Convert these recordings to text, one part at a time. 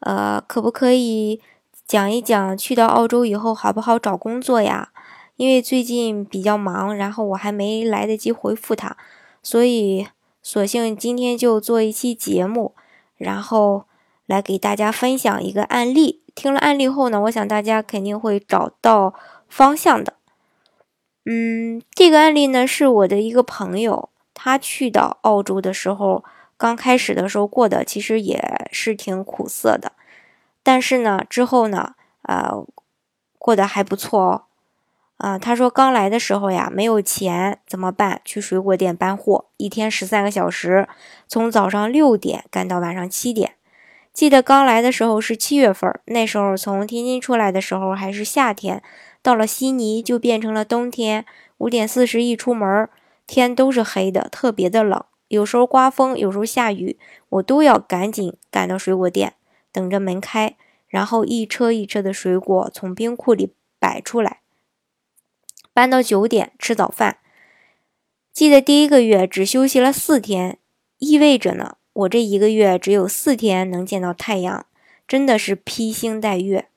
呃，可不可以讲一讲去到澳洲以后好不好找工作呀？因为最近比较忙，然后我还没来得及回复他，所以索性今天就做一期节目，然后来给大家分享一个案例。听了案例后呢，我想大家肯定会找到方向的。嗯，这个案例呢是我的一个朋友，他去到澳洲的时候。刚开始的时候过得其实也是挺苦涩的，但是呢，之后呢，呃，过得还不错哦。啊，他说刚来的时候呀，没有钱怎么办？去水果店搬货，一天十三个小时，从早上六点干到晚上七点。记得刚来的时候是七月份，那时候从天津出来的时候还是夏天，到了悉尼就变成了冬天。五点四十一出门，天都是黑的，特别的冷。有时候刮风，有时候下雨，我都要赶紧赶到水果店，等着门开，然后一车一车的水果从冰库里摆出来，搬到九点吃早饭。记得第一个月只休息了四天，意味着呢，我这一个月只有四天能见到太阳，真的是披星戴月。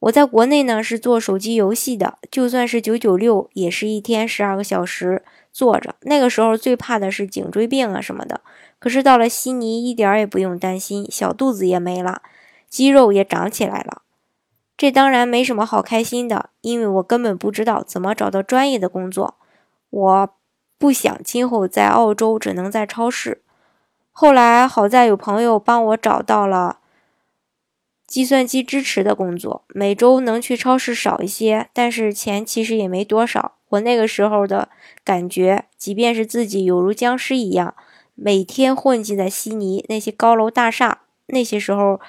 我在国内呢是做手机游戏的，就算是九九六，也是一天十二个小时坐着。那个时候最怕的是颈椎病啊什么的。可是到了悉尼，一点也不用担心，小肚子也没了，肌肉也长起来了。这当然没什么好开心的，因为我根本不知道怎么找到专业的工作。我不想今后在澳洲只能在超市。后来好在有朋友帮我找到了。计算机支持的工作，每周能去超市少一些，但是钱其实也没多少。我那个时候的感觉，即便是自己有如僵尸一样，每天混迹在悉尼那些高楼大厦，那些时候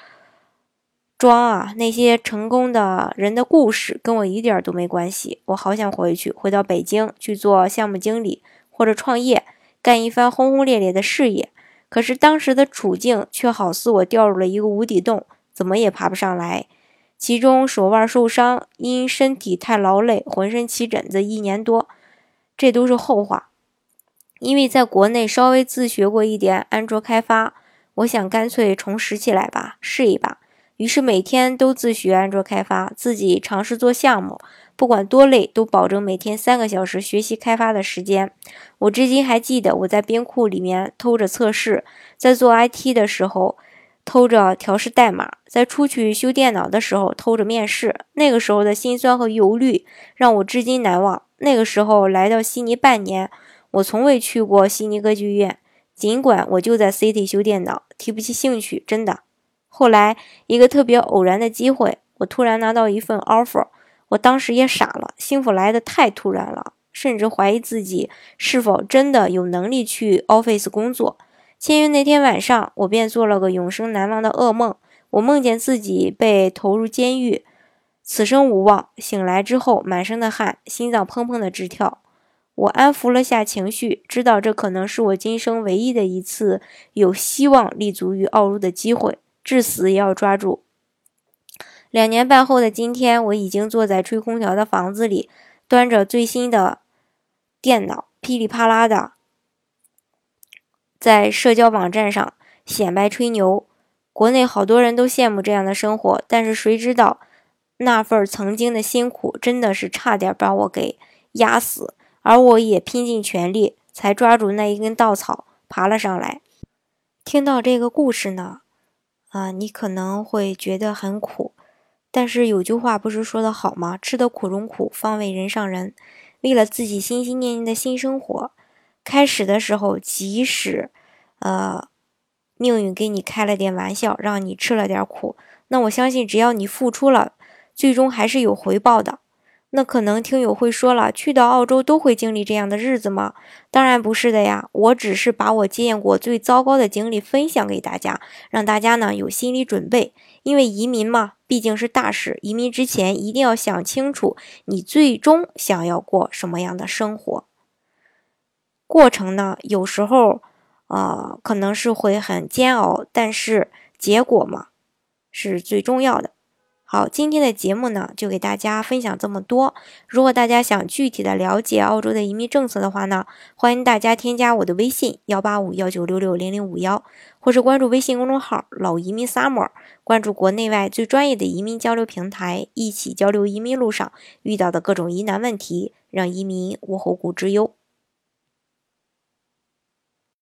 装啊，那些成功的人的故事跟我一点都没关系。我好想回去，回到北京去做项目经理或者创业，干一番轰轰烈烈的事业。可是当时的处境却好似我掉入了一个无底洞。怎么也爬不上来，其中手腕受伤，因身体太劳累，浑身起疹子一年多，这都是后话。因为在国内稍微自学过一点安卓开发，我想干脆重拾起来吧，试一把。于是每天都自学安卓开发，自己尝试做项目，不管多累，都保证每天三个小时学习开发的时间。我至今还记得我在冰库里面偷着测试，在做 IT 的时候。偷着调试代码，在出去修电脑的时候偷着面试，那个时候的心酸和忧虑让我至今难忘。那个时候来到悉尼半年，我从未去过悉尼歌剧院，尽管我就在 City 修电脑，提不起兴趣，真的。后来一个特别偶然的机会，我突然拿到一份 offer，我当时也傻了，幸福来得太突然了，甚至怀疑自己是否真的有能力去 office 工作。签约那天晚上，我便做了个永生难忘的噩梦。我梦见自己被投入监狱，此生无望。醒来之后，满身的汗，心脏砰砰的直跳。我安抚了下情绪，知道这可能是我今生唯一的一次有希望立足于澳洲的机会，至死也要抓住。两年半后的今天，我已经坐在吹空调的房子里，端着最新的电脑，噼里啪啦的。在社交网站上显摆吹牛，国内好多人都羡慕这样的生活，但是谁知道那份曾经的辛苦真的是差点把我给压死，而我也拼尽全力才抓住那一根稻草爬了上来。听到这个故事呢，啊，你可能会觉得很苦，但是有句话不是说的好吗？吃得苦中苦，方为人上人。为了自己心心念念的新生活。开始的时候，即使，呃，命运给你开了点玩笑，让你吃了点苦，那我相信只要你付出了，最终还是有回报的。那可能听友会说了，去到澳洲都会经历这样的日子吗？当然不是的呀，我只是把我经验过最糟糕的经历分享给大家，让大家呢有心理准备。因为移民嘛，毕竟是大事，移民之前一定要想清楚你最终想要过什么样的生活。过程呢，有时候啊，可能是会很煎熬，但是结果嘛，是最重要的。好，今天的节目呢，就给大家分享这么多。如果大家想具体的了解澳洲的移民政策的话呢，欢迎大家添加我的微信幺八五幺九六六零零五幺，或是关注微信公众号“老移民 summer”，关注国内外最专业的移民交流平台，一起交流移民路上遇到的各种疑难问题，让移民无后顾之忧。